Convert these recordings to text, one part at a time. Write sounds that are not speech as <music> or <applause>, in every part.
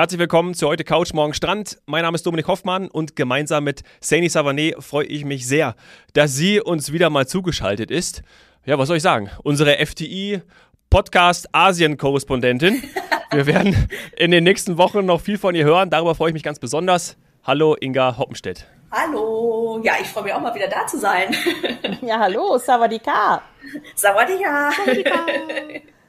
Herzlich willkommen zu heute Couch Morgen Strand. Mein Name ist Dominik Hoffmann und gemeinsam mit Saini Savanet freue ich mich sehr, dass sie uns wieder mal zugeschaltet ist. Ja, was soll ich sagen? Unsere FTI Podcast Asien Korrespondentin. <laughs> Wir werden in den nächsten Wochen noch viel von ihr hören. Darüber freue ich mich ganz besonders. Hallo Inga Hoppenstedt. Hallo, ja, ich freue mich auch mal wieder da zu sein. Ja, hallo, Sawadika. Sawadika. <laughs>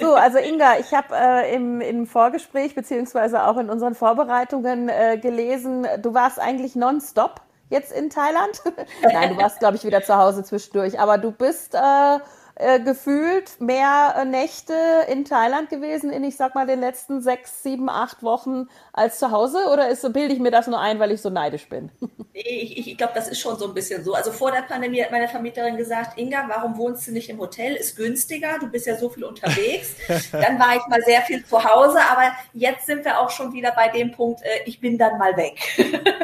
So, also Inga, ich habe äh, im, im Vorgespräch beziehungsweise auch in unseren Vorbereitungen äh, gelesen, du warst eigentlich nonstop jetzt in Thailand. <laughs> Nein, du warst, glaube ich, wieder zu Hause zwischendurch, aber du bist äh, äh, gefühlt mehr äh, Nächte in Thailand gewesen in, ich sag mal, den letzten sechs, sieben, acht Wochen als zu Hause? Oder ist, bilde ich mir das nur ein, weil ich so neidisch bin? <laughs> Ich, ich, ich glaube, das ist schon so ein bisschen so. Also vor der Pandemie hat meine Vermieterin gesagt, Inga, warum wohnst du nicht im Hotel? Ist günstiger, du bist ja so viel unterwegs. <laughs> dann war ich mal sehr viel zu Hause, aber jetzt sind wir auch schon wieder bei dem Punkt, äh, ich bin dann mal weg.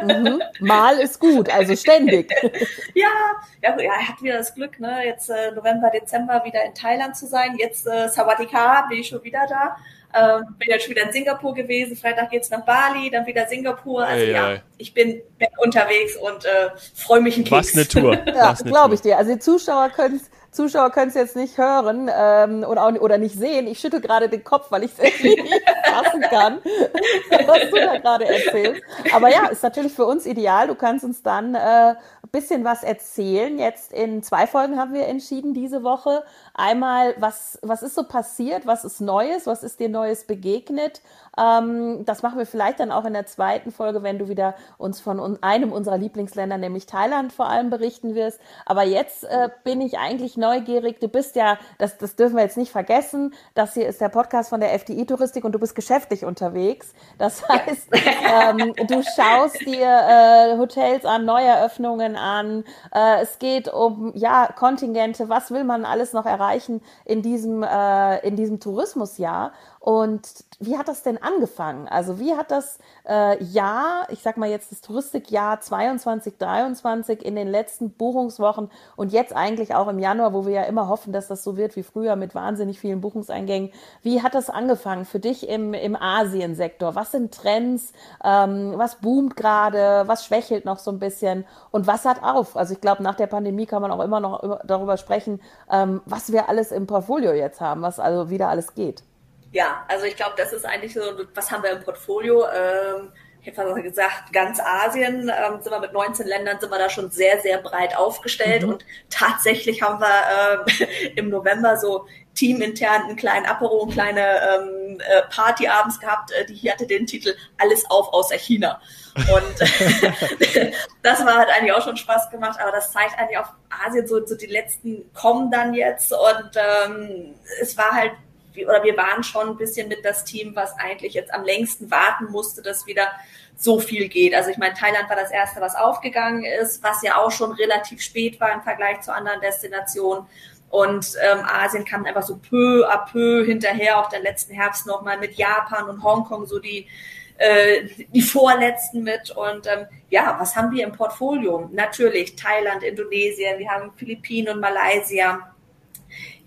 mhm. Mal ist gut, also ständig. <laughs> ja, ja, ja, er hat wieder das Glück, ne? Jetzt äh, November, Dezember wieder in Thailand zu sein. Jetzt äh, Sawadika bin ich schon wieder da. Ähm, bin jetzt schon wieder in Singapur gewesen. Freitag geht's nach Bali, dann wieder Singapur. Also ei, ja, ei. ich bin unterwegs und äh, freue mich ein Keks. <laughs> Was eine Tour. ja, glaube ich dir. Also die Zuschauer können Zuschauer können es jetzt nicht hören ähm, oder, auch, oder nicht sehen. Ich schüttel gerade den Kopf, weil ich es irgendwie nicht fassen kann, <laughs> was du da gerade erzählst. Aber ja, ist natürlich für uns ideal. Du kannst uns dann äh, bisschen was erzählen. Jetzt in zwei Folgen haben wir entschieden diese Woche. Einmal, was, was ist so passiert? Was ist Neues? Was ist dir Neues begegnet? Ähm, das machen wir vielleicht dann auch in der zweiten Folge, wenn du wieder uns von einem unserer Lieblingsländer, nämlich Thailand, vor allem berichten wirst. Aber jetzt äh, bin ich eigentlich neugierig. Du bist ja, das, das dürfen wir jetzt nicht vergessen, das hier ist der Podcast von der FDI-Touristik und du bist geschäftlich unterwegs. Das heißt, ähm, du schaust dir äh, Hotels an, Neueröffnungen an. Äh, es geht um ja Kontingente. Was will man alles noch erreichen in diesem äh, in diesem Tourismusjahr? Und wie hat das denn angefangen? Also wie hat das äh, Jahr, ich sag mal jetzt das Touristikjahr 22, 23 in den letzten Buchungswochen und jetzt eigentlich auch im Januar, wo wir ja immer hoffen, dass das so wird wie früher mit wahnsinnig vielen Buchungseingängen. Wie hat das angefangen für dich im, im Asiensektor? Was sind Trends? Ähm, was boomt gerade? Was schwächelt noch so ein bisschen? Und was hat auf? Also ich glaube, nach der Pandemie kann man auch immer noch darüber sprechen, ähm, was wir alles im Portfolio jetzt haben, was also wieder alles geht ja, also ich glaube, das ist eigentlich so, was haben wir im Portfolio? Ähm, ich habe gesagt, ganz Asien ähm, sind wir mit 19 Ländern, sind wir da schon sehr, sehr breit aufgestellt. Mhm. Und tatsächlich haben wir ähm, <laughs> im November so teamintern einen kleinen Apero, eine kleine ähm, äh, Party abends gehabt, äh, die hier hatte den Titel Alles auf außer China. Und <laughs> das war halt eigentlich auch schon Spaß gemacht, aber das zeigt eigentlich auf Asien so, so die letzten kommen dann jetzt und ähm, es war halt oder wir waren schon ein bisschen mit das Team, was eigentlich jetzt am längsten warten musste, dass wieder so viel geht. Also ich meine, Thailand war das erste, was aufgegangen ist, was ja auch schon relativ spät war im Vergleich zu anderen Destinationen. Und ähm, Asien kam einfach so peu à peu hinterher, auch den letzten Herbst nochmal mit Japan und Hongkong so die äh, die vorletzten mit. Und ähm, ja, was haben wir im Portfolio? Natürlich Thailand, Indonesien, wir haben Philippinen und Malaysia.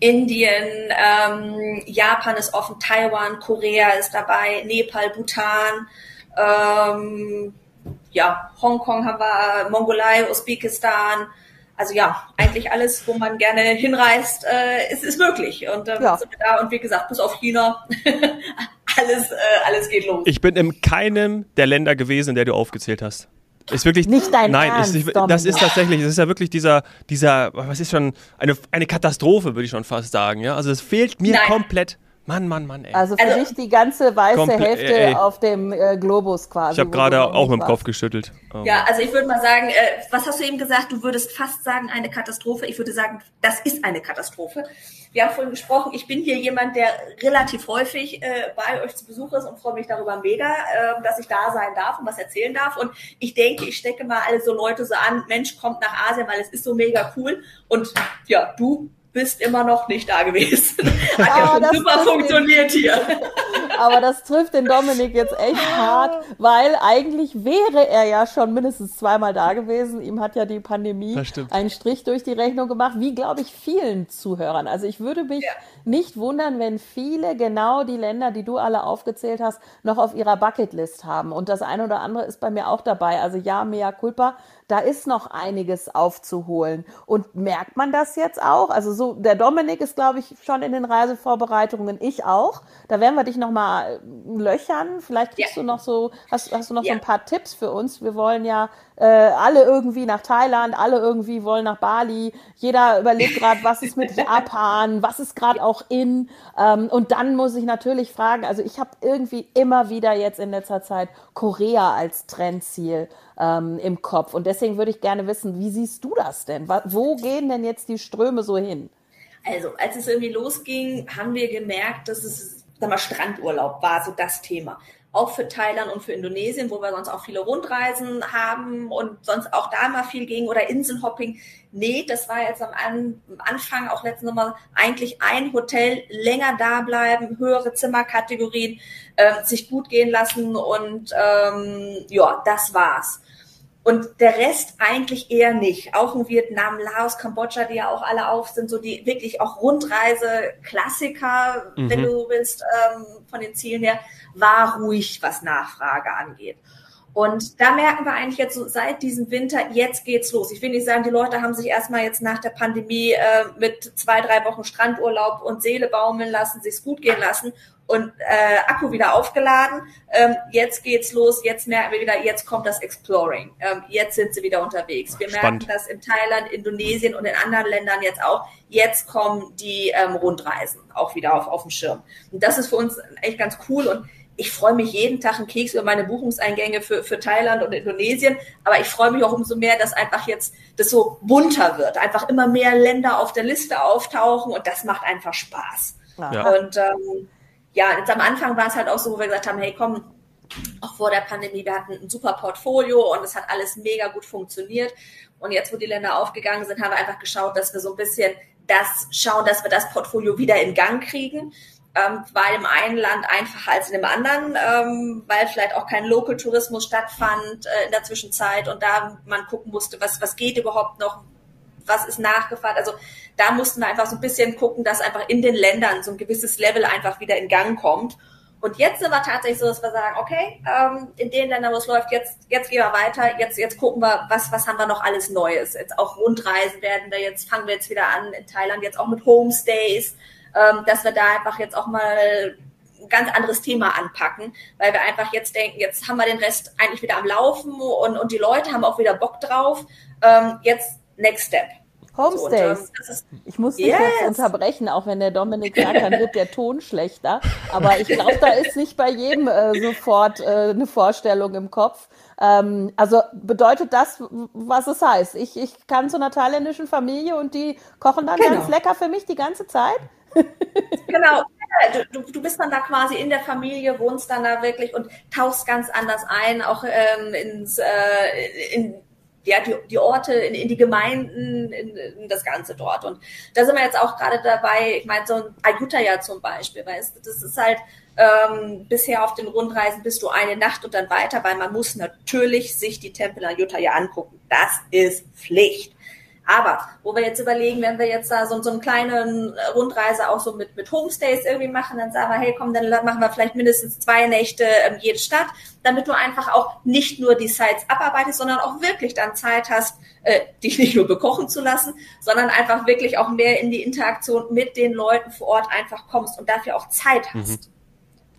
Indien, ähm, Japan ist offen, Taiwan, Korea ist dabei, Nepal, Bhutan, ähm, ja, Hongkong haben wir, Mongolei, Usbekistan. Also ja, eigentlich alles, wo man gerne hinreist, äh, ist, ist möglich. Und ähm, ja. sind wir da und wie gesagt, bis auf China, <laughs> alles, äh, alles geht los. Ich bin in keinem der Länder gewesen, in der du aufgezählt hast. Ist wirklich nicht dein Nein, Ernst, ist, das ist tatsächlich, das ist ja wirklich dieser, dieser, was ist schon, eine, eine Katastrophe, würde ich schon fast sagen. Ja? Also es fehlt mir Nein. komplett. Mann, Mann, Mann, ey. Also für also, dich die ganze weiße Komple Hälfte ey. auf dem äh, Globus quasi. Ich habe gerade auch mit dem Kopf geschüttelt. Oh. Ja, also ich würde mal sagen, äh, was hast du eben gesagt? Du würdest fast sagen, eine Katastrophe. Ich würde sagen, das ist eine Katastrophe. Wir haben vorhin gesprochen, ich bin hier jemand, der relativ häufig äh, bei euch zu Besuch ist und freue mich darüber mega, äh, dass ich da sein darf und was erzählen darf. Und ich denke, ich stecke mal alle so Leute so an, Mensch, kommt nach Asien, weil es ist so mega cool. Und ja, du bist immer noch nicht da gewesen. <laughs> Hat ja, ja schon super funktioniert hier. <laughs> Aber das trifft den Dominik jetzt echt hart, weil eigentlich wäre er ja schon mindestens zweimal da gewesen. Ihm hat ja die Pandemie einen Strich durch die Rechnung gemacht, wie glaube ich vielen Zuhörern. Also ich würde mich ja. nicht wundern, wenn viele genau die Länder, die du alle aufgezählt hast, noch auf ihrer Bucketlist haben. Und das eine oder andere ist bei mir auch dabei. Also ja, mea culpa da ist noch einiges aufzuholen. Und merkt man das jetzt auch? Also so, der Dominik ist, glaube ich, schon in den Reisevorbereitungen, ich auch. Da werden wir dich nochmal löchern. Vielleicht kriegst ja. du noch so, hast, hast du noch ja. so ein paar Tipps für uns? Wir wollen ja äh, alle irgendwie nach Thailand, alle irgendwie wollen nach Bali. Jeder überlegt gerade, was ist mit <laughs> Japan, was ist gerade auch in. Ähm, und dann muss ich natürlich fragen, also ich habe irgendwie immer wieder jetzt in letzter Zeit Korea als Trendziel ähm, im Kopf. Und deswegen würde ich gerne wissen, wie siehst du das denn? Wo gehen denn jetzt die Ströme so hin? Also, als es irgendwie losging, haben wir gemerkt, dass es, sag mal, Strandurlaub war so das Thema auch für Thailand und für Indonesien, wo wir sonst auch viele Rundreisen haben und sonst auch da mal viel ging oder Inselhopping. Nee, das war jetzt am Anfang auch letzten Sommer eigentlich ein Hotel, länger da bleiben, höhere Zimmerkategorien, äh, sich gut gehen lassen und ähm, ja, das war's. Und der Rest eigentlich eher nicht. Auch in Vietnam, Laos, Kambodscha, die ja auch alle auf sind, so die wirklich auch Rundreise-Klassiker, mhm. wenn du willst, ähm, von den Zielen her, war ruhig, was Nachfrage angeht. Und da merken wir eigentlich jetzt so seit diesem Winter, jetzt geht's los. Ich will nicht sagen, die Leute haben sich erstmal jetzt nach der Pandemie äh, mit zwei, drei Wochen Strandurlaub und Seele baumeln lassen, sich's gut gehen lassen und äh, Akku wieder aufgeladen. Ähm, jetzt geht's los, jetzt merken wir wieder, jetzt kommt das Exploring. Ähm, jetzt sind sie wieder unterwegs. Wir Spannend. merken das in Thailand, Indonesien und in anderen Ländern jetzt auch. Jetzt kommen die ähm, Rundreisen auch wieder auf, auf dem Schirm. Und das ist für uns echt ganz cool und ich freue mich jeden Tag einen Keks über meine Buchungseingänge für, für Thailand und Indonesien, aber ich freue mich auch umso mehr, dass einfach jetzt das so bunter wird, einfach immer mehr Länder auf der Liste auftauchen und das macht einfach Spaß. Ja. Und ähm, ja, jetzt am Anfang war es halt auch so, wo wir gesagt haben, hey komm, auch vor der Pandemie, wir hatten ein super Portfolio und es hat alles mega gut funktioniert. Und jetzt, wo die Länder aufgegangen sind, haben wir einfach geschaut, dass wir so ein bisschen das schauen, dass wir das Portfolio wieder in Gang kriegen ähm, war im einen Land einfacher als in dem anderen, ähm, weil vielleicht auch kein Local-Tourismus stattfand äh, in der Zwischenzeit und da man gucken musste, was, was geht überhaupt noch, was ist nachgefragt. Also da mussten wir einfach so ein bisschen gucken, dass einfach in den Ländern so ein gewisses Level einfach wieder in Gang kommt. Und jetzt sind wir tatsächlich so, dass wir sagen, okay, ähm, in den Ländern, wo es läuft, jetzt, jetzt gehen wir weiter, jetzt, jetzt gucken wir, was, was haben wir noch alles Neues. Jetzt auch Rundreisen werden wir jetzt, fangen wir jetzt wieder an in Thailand, jetzt auch mit Homestays ähm, dass wir da einfach jetzt auch mal ein ganz anderes Thema anpacken, weil wir einfach jetzt denken, jetzt haben wir den Rest eigentlich wieder am Laufen und, und die Leute haben auch wieder Bock drauf. Ähm, jetzt Next Step. Homestays. So, ich muss dich yes. jetzt unterbrechen, auch wenn der Dominik sagt, dann wird der Ton schlechter. Aber ich glaube, da ist nicht bei jedem äh, sofort äh, eine Vorstellung im Kopf. Ähm, also bedeutet das, was es heißt. Ich, ich kann zu einer thailändischen Familie und die kochen dann genau. ganz lecker für mich die ganze Zeit? genau. Du, du bist dann da quasi in der Familie, wohnst dann da wirklich und tauchst ganz anders ein, auch ähm, ins, äh, in ja, die, die Orte, in, in die Gemeinden, in, in das Ganze dort. Und da sind wir jetzt auch gerade dabei, ich meine, so ein Ayutthaya zum Beispiel, weißt du, das ist halt ähm, bisher auf den Rundreisen bist du eine Nacht und dann weiter, weil man muss natürlich sich die Tempel Ayutthaya angucken. Das ist Pflicht. Aber wo wir jetzt überlegen, wenn wir jetzt da so, so eine kleine Rundreise auch so mit, mit Homestays irgendwie machen, dann sagen wir, hey komm, dann machen wir vielleicht mindestens zwei Nächte ähm, jede Stadt, damit du einfach auch nicht nur die Sites abarbeitest, sondern auch wirklich dann Zeit hast, äh, dich nicht nur bekochen zu lassen, sondern einfach wirklich auch mehr in die Interaktion mit den Leuten vor Ort einfach kommst und dafür auch Zeit hast. Mhm.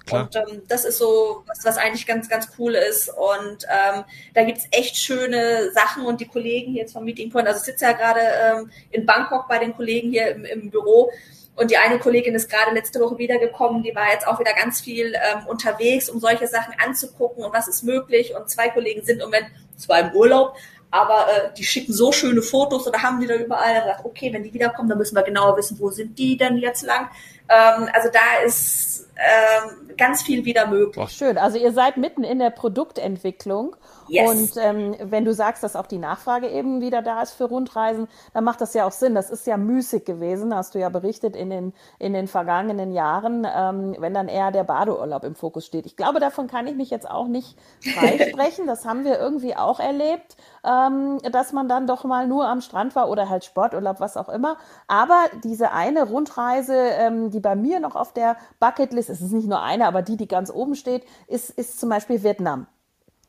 Klar. Und ähm, das ist so was, was eigentlich ganz, ganz cool ist. Und ähm, da gibt's echt schöne Sachen und die Kollegen hier jetzt vom Meeting Point, also ich sitze ja gerade ähm, in Bangkok bei den Kollegen hier im, im Büro. Und die eine Kollegin ist gerade letzte Woche wiedergekommen, die war jetzt auch wieder ganz viel ähm, unterwegs, um solche Sachen anzugucken und was ist möglich. Und zwei Kollegen sind im Moment zwar im Urlaub, aber äh, die schicken so schöne Fotos oder haben die da überall. Da gesagt, okay, wenn die wiederkommen, dann müssen wir genauer wissen, wo sind die denn jetzt lang. Ähm, also da ist ähm, ganz viel wieder möglich. Schön, also ihr seid mitten in der Produktentwicklung Yes. Und ähm, wenn du sagst, dass auch die Nachfrage eben wieder da ist für Rundreisen, dann macht das ja auch Sinn. Das ist ja müßig gewesen, hast du ja berichtet in den, in den vergangenen Jahren, ähm, wenn dann eher der Badeurlaub im Fokus steht. Ich glaube, davon kann ich mich jetzt auch nicht freisprechen. das haben wir irgendwie auch erlebt, ähm, dass man dann doch mal nur am Strand war oder halt Sporturlaub, was auch immer. Aber diese eine Rundreise, ähm, die bei mir noch auf der Bucketlist, es ist nicht nur eine, aber die, die ganz oben steht, ist, ist zum Beispiel Vietnam.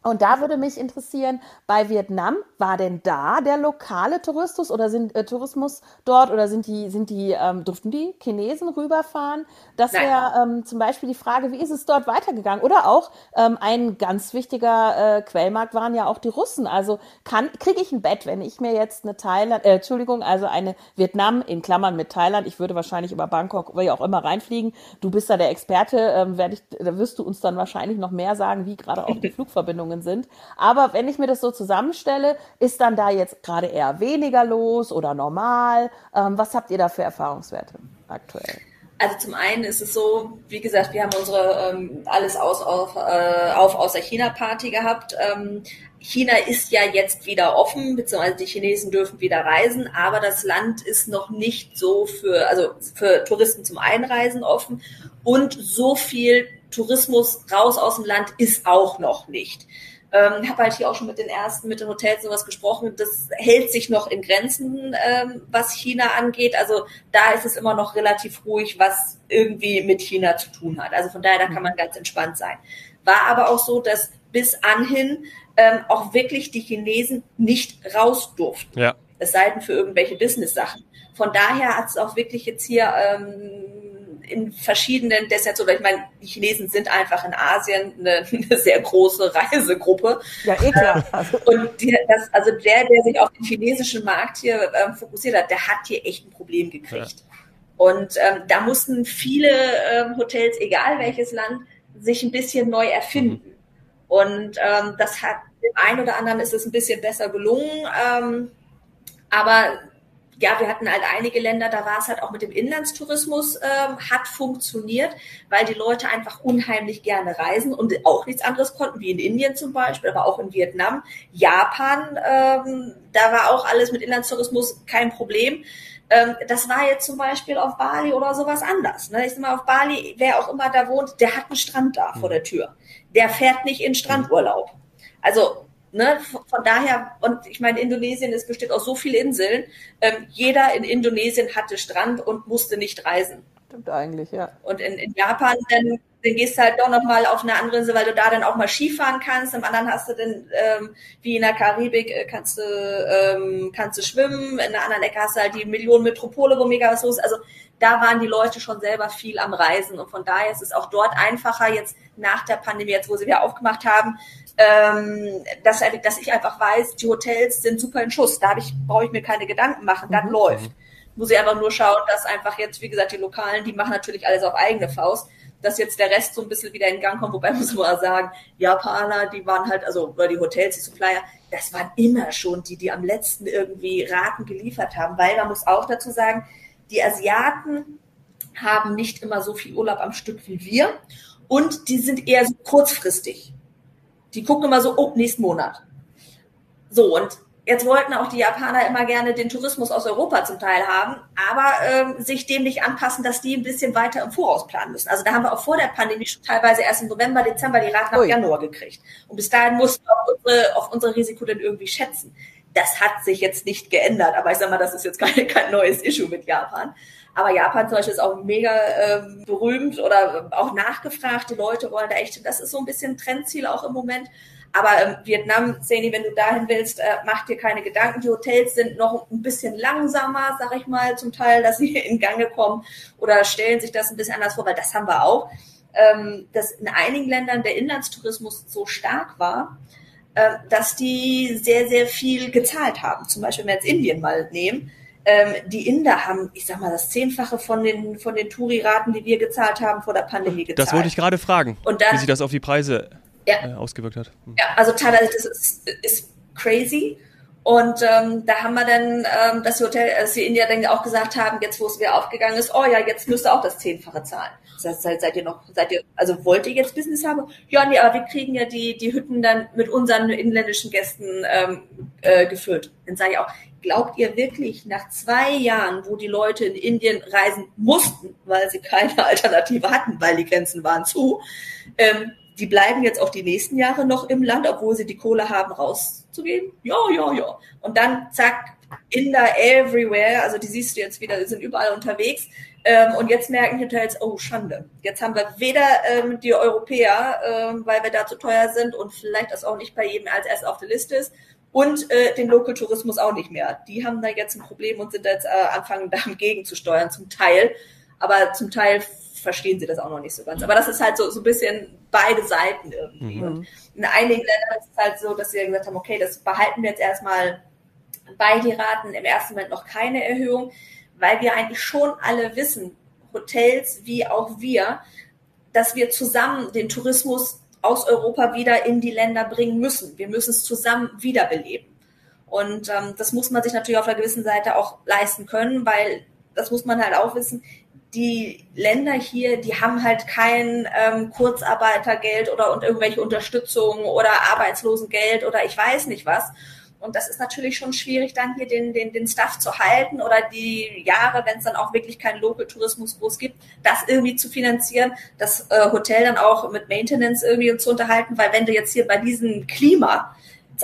Und da würde mich interessieren, bei Vietnam, war denn da der lokale Tourismus oder sind äh, Tourismus dort oder sind die, sind die, ähm, durften die Chinesen rüberfahren? Das wäre ähm, zum Beispiel die Frage, wie ist es dort weitergegangen? Oder auch ähm, ein ganz wichtiger äh, Quellmarkt waren ja auch die Russen. Also kann kriege ich ein Bett, wenn ich mir jetzt eine Thailand, äh, Entschuldigung, also eine Vietnam in Klammern mit Thailand, ich würde wahrscheinlich über Bangkok, wie auch immer reinfliegen. Du bist da der Experte, ähm, werde ich, da wirst du uns dann wahrscheinlich noch mehr sagen, wie gerade auch die <laughs> Flugverbindungen Entwicklungen sind. Aber wenn ich mir das so zusammenstelle, ist dann da jetzt gerade eher weniger los oder normal? Ähm, was habt ihr da für Erfahrungswerte aktuell? Also zum einen ist es so, wie gesagt, wir haben unsere ähm, alles aus auf, äh, auf aus der China Party gehabt. Ähm, China ist ja jetzt wieder offen, beziehungsweise die Chinesen dürfen wieder reisen, aber das Land ist noch nicht so für, also für Touristen zum Einreisen offen und so viel Tourismus raus aus dem Land ist auch noch nicht. Ähm, habe halt hier auch schon mit den ersten, mit den Hotels sowas gesprochen. Das hält sich noch in Grenzen, ähm, was China angeht. Also da ist es immer noch relativ ruhig, was irgendwie mit China zu tun hat. Also von daher, da kann man ganz entspannt sein. War aber auch so, dass bis anhin ähm, auch wirklich die Chinesen nicht raus durften. Ja. Es sei denn für irgendwelche Business-Sachen. Von daher hat es auch wirklich jetzt hier ähm, in verschiedenen oder ich meine, die Chinesen sind einfach in Asien eine, <laughs> eine sehr große Reisegruppe. Ja, eh klar. Also. Und die, das, also der, der sich auf den chinesischen Markt hier ähm, fokussiert hat, der hat hier echt ein Problem gekriegt. Ja. Und ähm, da mussten viele ähm, Hotels, egal welches Land, sich ein bisschen neu erfinden. Mhm. Und ähm, das hat dem einen oder anderen ist es ein bisschen besser gelungen. Ähm, aber ja, wir hatten halt einige Länder, da war es halt auch mit dem Inlandstourismus, ähm, hat funktioniert, weil die Leute einfach unheimlich gerne reisen und auch nichts anderes konnten, wie in Indien zum Beispiel, aber auch in Vietnam. Japan, ähm, da war auch alles mit Inlandstourismus kein Problem. Ähm, das war jetzt zum Beispiel auf Bali oder sowas anders. Ne? Ich sag mal, auf Bali, wer auch immer da wohnt, der hat einen Strand da mhm. vor der Tür. Der fährt nicht in Strandurlaub. Also Ne, von daher, und ich meine, Indonesien, es besteht aus so vielen Inseln. Ähm, jeder in Indonesien hatte Strand und musste nicht reisen. Stimmt eigentlich, ja. Und in, in Japan, dann, dann gehst du halt doch nochmal auf eine andere Insel, weil du da dann auch mal Skifahren kannst. Im anderen hast du dann, ähm, wie in der Karibik, äh, kannst du, ähm, kannst du schwimmen. In der anderen Ecke hast du halt die Millionen Metropole, wo mega was los ist. Also da waren die Leute schon selber viel am Reisen. Und von daher ist es auch dort einfacher, jetzt nach der Pandemie, jetzt wo sie wieder aufgemacht haben, ähm, dass, dass ich einfach weiß, die Hotels sind super in Schuss. Da ich, brauche ich mir keine Gedanken machen, das mhm. läuft. Muss ich einfach nur schauen, dass einfach jetzt, wie gesagt, die Lokalen, die machen natürlich alles auf eigene Faust, dass jetzt der Rest so ein bisschen wieder in Gang kommt, wobei <laughs> muss man sagen, Japaner, die waren halt, also die Hotels, die Supplier, das waren immer schon die, die am letzten irgendwie Raten geliefert haben, weil man muss auch dazu sagen, die Asiaten haben nicht immer so viel Urlaub am Stück wie wir und die sind eher so kurzfristig. Die gucken immer so, oh, nächsten Monat. So, und jetzt wollten auch die Japaner immer gerne den Tourismus aus Europa zum Teil haben, aber ähm, sich dem nicht anpassen, dass die ein bisschen weiter im Voraus planen müssen. Also da haben wir auch vor der Pandemie schon teilweise erst im November, Dezember die Raten ab Januar gekriegt. Und bis dahin mussten wir auf unsere, auf unsere Risiko dann irgendwie schätzen. Das hat sich jetzt nicht geändert, aber ich sag mal, das ist jetzt kein, <laughs> kein neues Issue mit Japan. Aber Japan zum Beispiel ist auch mega ähm, berühmt oder auch nachgefragt. Die Leute wollen da echt, das ist so ein bisschen Trendziel auch im Moment. Aber ähm, Vietnam, Seni, wenn du dahin willst, äh, mach dir keine Gedanken. Die Hotels sind noch ein bisschen langsamer, sag ich mal, zum Teil, dass sie <laughs> in Gange kommen oder stellen sich das ein bisschen anders vor, weil das haben wir auch, ähm, dass in einigen Ländern der Inlandstourismus so stark war, äh, dass die sehr, sehr viel gezahlt haben. Zum Beispiel, wenn wir jetzt Indien mal nehmen, ähm, die Inder haben, ich sag mal, das Zehnfache von den, von den Touri-Raten, die wir gezahlt haben, vor der Pandemie gezahlt. Das wollte ich gerade fragen, dann, wie sich das auf die Preise ja, äh, ausgewirkt hat. Hm. Ja, also teilweise, das ist, ist crazy. Und ähm, da haben wir dann ähm, das Hotel, dass die Indier dann auch gesagt haben, jetzt wo es wieder aufgegangen ist, oh ja, jetzt müsst ihr auch das Zehnfache zahlen. Das heißt, seid, seid ihr noch, seid ihr, also wollt ihr jetzt Business haben? Ja, nee, aber wir kriegen ja die, die Hütten dann mit unseren inländischen Gästen ähm, äh, gefüllt. Dann sage ich auch, glaubt ihr wirklich nach zwei Jahren, wo die Leute in Indien reisen mussten, weil sie keine <laughs> Alternative hatten, weil die Grenzen waren zu, ähm, die bleiben jetzt auch die nächsten Jahre noch im Land, obwohl sie die Kohle haben, rauszugehen? Ja, ja, ja. Und dann zack, Inder everywhere, also die siehst du jetzt wieder, die sind überall unterwegs. Ähm, und jetzt merken die Hotels, oh Schande, jetzt haben wir weder ähm, die Europäer, ähm, weil wir da zu teuer sind und vielleicht das auch nicht bei jedem als erst auf der Liste ist, und äh, den Local Tourismus auch nicht mehr. Die haben da jetzt ein Problem und sind jetzt äh, anfangen, <laughs> da gegenzusteuern zum Teil. Aber zum Teil verstehen sie das auch noch nicht so ganz. Aber das ist halt so, so ein bisschen beide Seiten irgendwie. Mhm. Und in einigen Ländern ist es halt so, dass sie gesagt haben, okay, das behalten wir jetzt erstmal bei die Raten, im ersten Moment noch keine Erhöhung, weil wir eigentlich schon alle wissen, Hotels wie auch wir, dass wir zusammen den Tourismus aus Europa wieder in die Länder bringen müssen. Wir müssen es zusammen wiederbeleben. Und ähm, das muss man sich natürlich auf einer gewissen Seite auch leisten können, weil das muss man halt auch wissen die Länder hier, die haben halt kein ähm, Kurzarbeitergeld oder und irgendwelche Unterstützung oder Arbeitslosengeld oder ich weiß nicht was. Und das ist natürlich schon schwierig, dann hier den, den, den Stuff zu halten oder die Jahre, wenn es dann auch wirklich keinen Local-Tourismus groß gibt, das irgendwie zu finanzieren, das äh, Hotel dann auch mit Maintenance irgendwie zu unterhalten, weil wenn du jetzt hier bei diesem Klima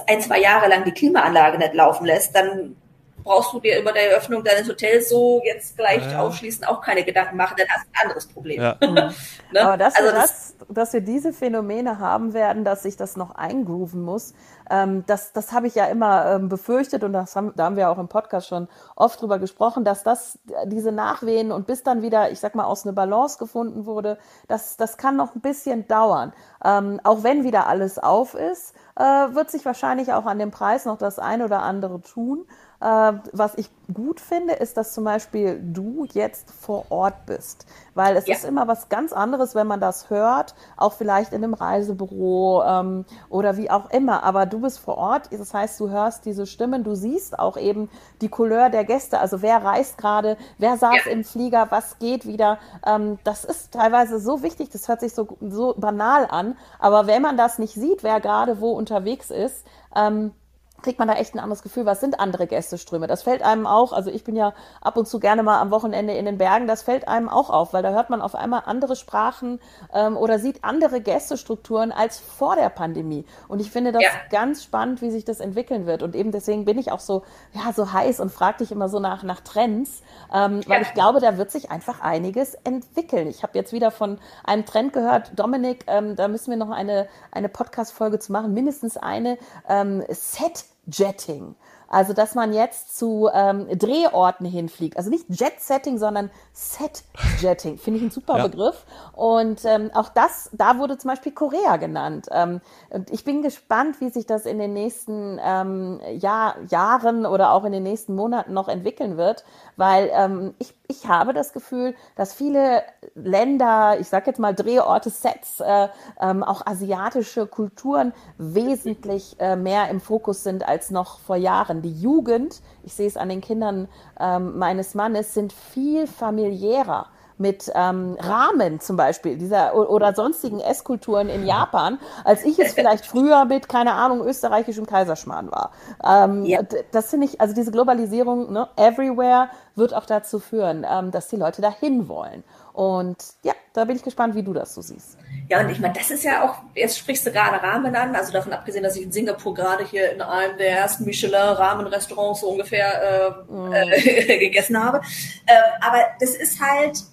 ein, zwei Jahre lang die Klimaanlage nicht laufen lässt, dann brauchst du dir über die Eröffnung deines Hotels so jetzt gleich ja. aufschließen auch keine Gedanken machen, dann hast du ein anderes Problem. Ja. <laughs> ne? Aber dass, also wir das, dass wir diese Phänomene haben werden, dass sich das noch eingrooven muss, ähm, das, das habe ich ja immer ähm, befürchtet und das haben, da haben wir auch im Podcast schon oft drüber gesprochen, dass das diese Nachwehen und bis dann wieder, ich sag mal, aus einer Balance gefunden wurde, das, das kann noch ein bisschen dauern. Ähm, auch wenn wieder alles auf ist, äh, wird sich wahrscheinlich auch an dem Preis noch das ein oder andere tun. Äh, was ich gut finde, ist, dass zum Beispiel du jetzt vor Ort bist. Weil es ja. ist immer was ganz anderes, wenn man das hört, auch vielleicht in einem Reisebüro ähm, oder wie auch immer. Aber du bist vor Ort, das heißt, du hörst diese Stimmen, du siehst auch eben die Couleur der Gäste. Also wer reist gerade, wer saß ja. im Flieger, was geht wieder. Ähm, das ist teilweise so wichtig, das hört sich so, so banal an. Aber wenn man das nicht sieht, wer gerade wo unterwegs ist, ähm, kriegt man da echt ein anderes Gefühl, was sind andere Gästeströme. Das fällt einem auch, also ich bin ja ab und zu gerne mal am Wochenende in den Bergen, das fällt einem auch auf, weil da hört man auf einmal andere Sprachen ähm, oder sieht andere Gästestrukturen als vor der Pandemie. Und ich finde das ja. ganz spannend, wie sich das entwickeln wird. Und eben deswegen bin ich auch so, ja, so heiß und frage dich immer so nach, nach Trends, ähm, weil ja. ich glaube, da wird sich einfach einiges entwickeln. Ich habe jetzt wieder von einem Trend gehört, Dominik, ähm, da müssen wir noch eine, eine Podcast-Folge zu machen, mindestens eine ähm, Set Jetting. Also, dass man jetzt zu ähm, Drehorten hinfliegt. Also nicht Jet-Setting, sondern Set-Jetting. Finde ich ein super ja. Begriff. Und ähm, auch das, da wurde zum Beispiel Korea genannt. Ähm, und ich bin gespannt, wie sich das in den nächsten ähm, Jahr, Jahren oder auch in den nächsten Monaten noch entwickeln wird, weil ähm, ich, ich habe das Gefühl, dass viele Länder, ich sage jetzt mal Drehorte, Sets, äh, ähm, auch asiatische Kulturen wesentlich äh, mehr im Fokus sind als noch vor Jahren. Die Jugend, ich sehe es an den Kindern ähm, meines Mannes, sind viel familiärer mit ähm, Rahmen zum Beispiel dieser oder sonstigen Esskulturen in Japan, als ich es vielleicht früher mit, keine Ahnung, österreichischem Kaiserschmarrn war. Ähm, ja. Das finde ich, also diese Globalisierung, ne, everywhere, wird auch dazu führen, ähm, dass die Leute dahin wollen. Und ja, da bin ich gespannt, wie du das so siehst. Ja, und ich meine, das ist ja auch, jetzt sprichst du gerade Rahmen an, also davon abgesehen, dass ich in Singapur gerade hier in einem der ersten Michelin-Rahmen-Restaurants so ungefähr äh, mm. äh, <laughs> gegessen habe. Ähm, aber das ist halt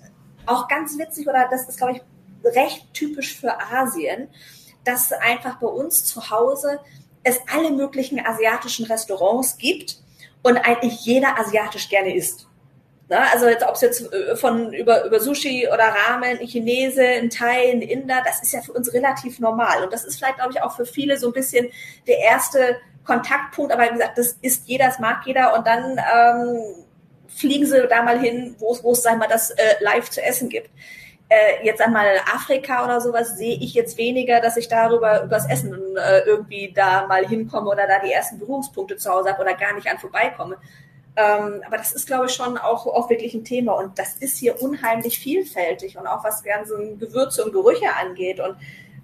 auch ganz witzig, oder das ist, glaube ich, recht typisch für Asien, dass einfach bei uns zu Hause es alle möglichen asiatischen Restaurants gibt und eigentlich jeder asiatisch gerne isst. Na, also jetzt, ob es jetzt äh, von über, über Sushi oder Ramen, ein Chinese, ein Thai, ein Inder, das ist ja für uns relativ normal. Und das ist vielleicht, glaube ich, auch für viele so ein bisschen der erste Kontaktpunkt. Aber wie gesagt, das ist jeder, das mag jeder. Und dann ähm, fliegen sie da mal hin, wo es, wo es, sag mal, das äh, live zu essen gibt. äh, jetzt einmal Afrika oder sowas sehe ich jetzt weniger, dass ich darüber übers Essen äh, irgendwie da mal hinkomme oder da die ersten Berührungspunkte zu Hause habe oder gar nicht an vorbeikomme. Ähm, aber das ist, glaube ich, schon auch, auch wirklich ein Thema und das ist hier unheimlich vielfältig und auch was ganze Gewürze und Gerüche angeht und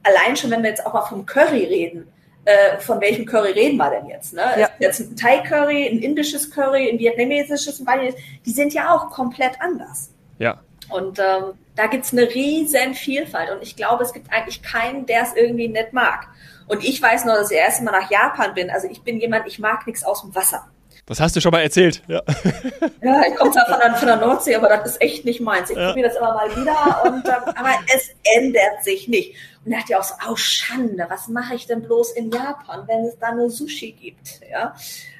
allein schon, wenn wir jetzt auch mal vom Curry reden, äh, von welchem Curry reden wir denn jetzt? Ne? Ja. Jetzt ein Thai-Curry, ein indisches Curry, ein vietnamesisches, ein Bali, die sind ja auch komplett anders. Ja. Und ähm, da gibt's eine riesen Vielfalt und ich glaube, es gibt eigentlich keinen, der es irgendwie nicht mag. Und ich weiß nur, dass ich das erste Mal nach Japan bin. Also ich bin jemand, ich mag nichts aus dem Wasser. Das hast du schon mal erzählt, ja. <laughs> Ja, ich komme zwar von der, von der Nordsee, aber das ist echt nicht meins. Ich ja. probiere das immer mal wieder, und, ähm, aber es ändert sich nicht. Und da dachte ich auch so, oh Schande, was mache ich denn bloß in Japan, wenn es da nur Sushi gibt, ja.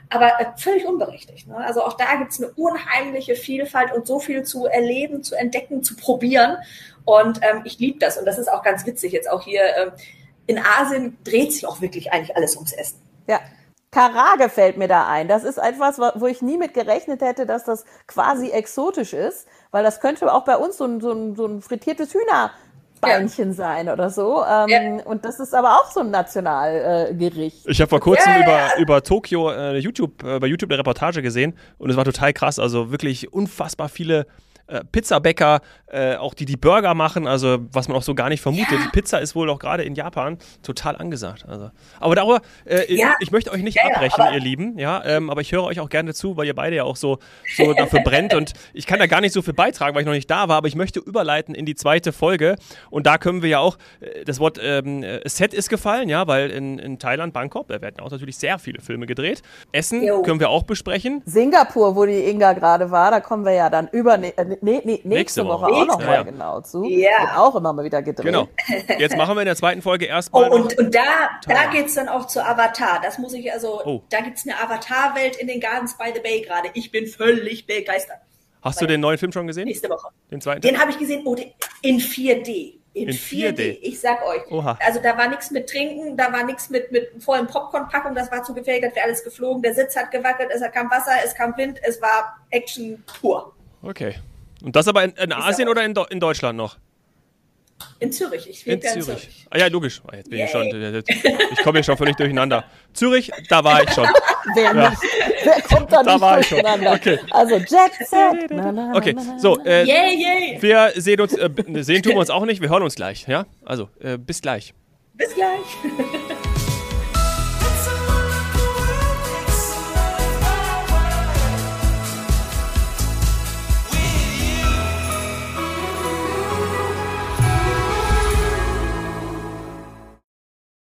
Aber äh, völlig unberechtigt. Ne? Also auch da gibt es eine unheimliche Vielfalt und so viel zu erleben, zu entdecken, zu probieren. Und ähm, ich liebe das. Und das ist auch ganz witzig jetzt auch hier. Ähm, in Asien dreht sich auch wirklich eigentlich alles ums Essen. Ja, Karage fällt mir da ein. Das ist etwas, wo ich nie mit gerechnet hätte, dass das quasi exotisch ist, weil das könnte auch bei uns so ein, so ein, so ein frittiertes Hühnerbeinchen ja. sein oder so. Ähm, ja. Und das ist aber auch so ein Nationalgericht. Äh, ich habe vor kurzem ja, über, über Tokio äh, YouTube, äh, bei YouTube eine Reportage gesehen und es war total krass. Also wirklich unfassbar viele äh, Pizzabäcker, äh, auch die die Burger machen, also was man auch so gar nicht vermutet. Ja. Pizza ist wohl auch gerade in Japan total angesagt. Also. Aber darüber, äh, ja. ich, möchte euch nicht ja, abbrechen, ihr Lieben, ja, ähm, aber ich höre euch auch gerne zu, weil ihr beide ja auch so, so dafür <laughs> brennt und ich kann da gar nicht so viel beitragen, weil ich noch nicht da war, aber ich möchte überleiten in die zweite Folge und da können wir ja auch, äh, das Wort ähm, äh, Set ist gefallen, ja, weil in, in Thailand, Bangkok, da werden auch natürlich sehr viele Filme gedreht. Essen jo. können wir auch besprechen. Singapur, wo die Inga gerade war, da kommen wir ja dann über, nee, nee, nächste, nächste Woche, Woche auch noch mal ja. genau zu. Ja. Wird auch immer mal wieder gedreht. Genau. Jetzt machen wir in der zweiten Folge erstmal. Oh, und, und da, da geht es dann auch zu Avatar. Das muss ich also, oh. da gibt es eine Avatar-Welt in den Gardens by the Bay gerade. Ich bin völlig begeistert. Hast du den neuen Film schon gesehen? Nächste Woche. Den zweiten? Den habe ich gesehen oh, in 4D. In, in 4D. 4D. Ich sag euch. Oha. Also da war nichts mit Trinken, da war nichts mit, mit vollen Popcorn-Packung, das war zu gefährlich, das wäre alles geflogen, der Sitz hat gewackelt, es kam Wasser, es kam Wind, es war Action pur. Okay. Und das aber in, in Asien oder in, in Deutschland noch? In Zürich. Ich in Zürich. in Zürich. Ah ja, logisch. Ah, jetzt bin Yay. ich schon. Ich komme hier schon völlig durcheinander. Zürich, da war ich schon. <laughs> Wer, ja. Wer kommt da, <laughs> da nicht war ich schon. Okay. Also Jet Set. okay, so. Äh, yay, yay. Wir sehen uns, äh, sehen tun wir uns auch nicht. Wir hören uns gleich. Ja, also äh, bis gleich. Bis gleich. <laughs>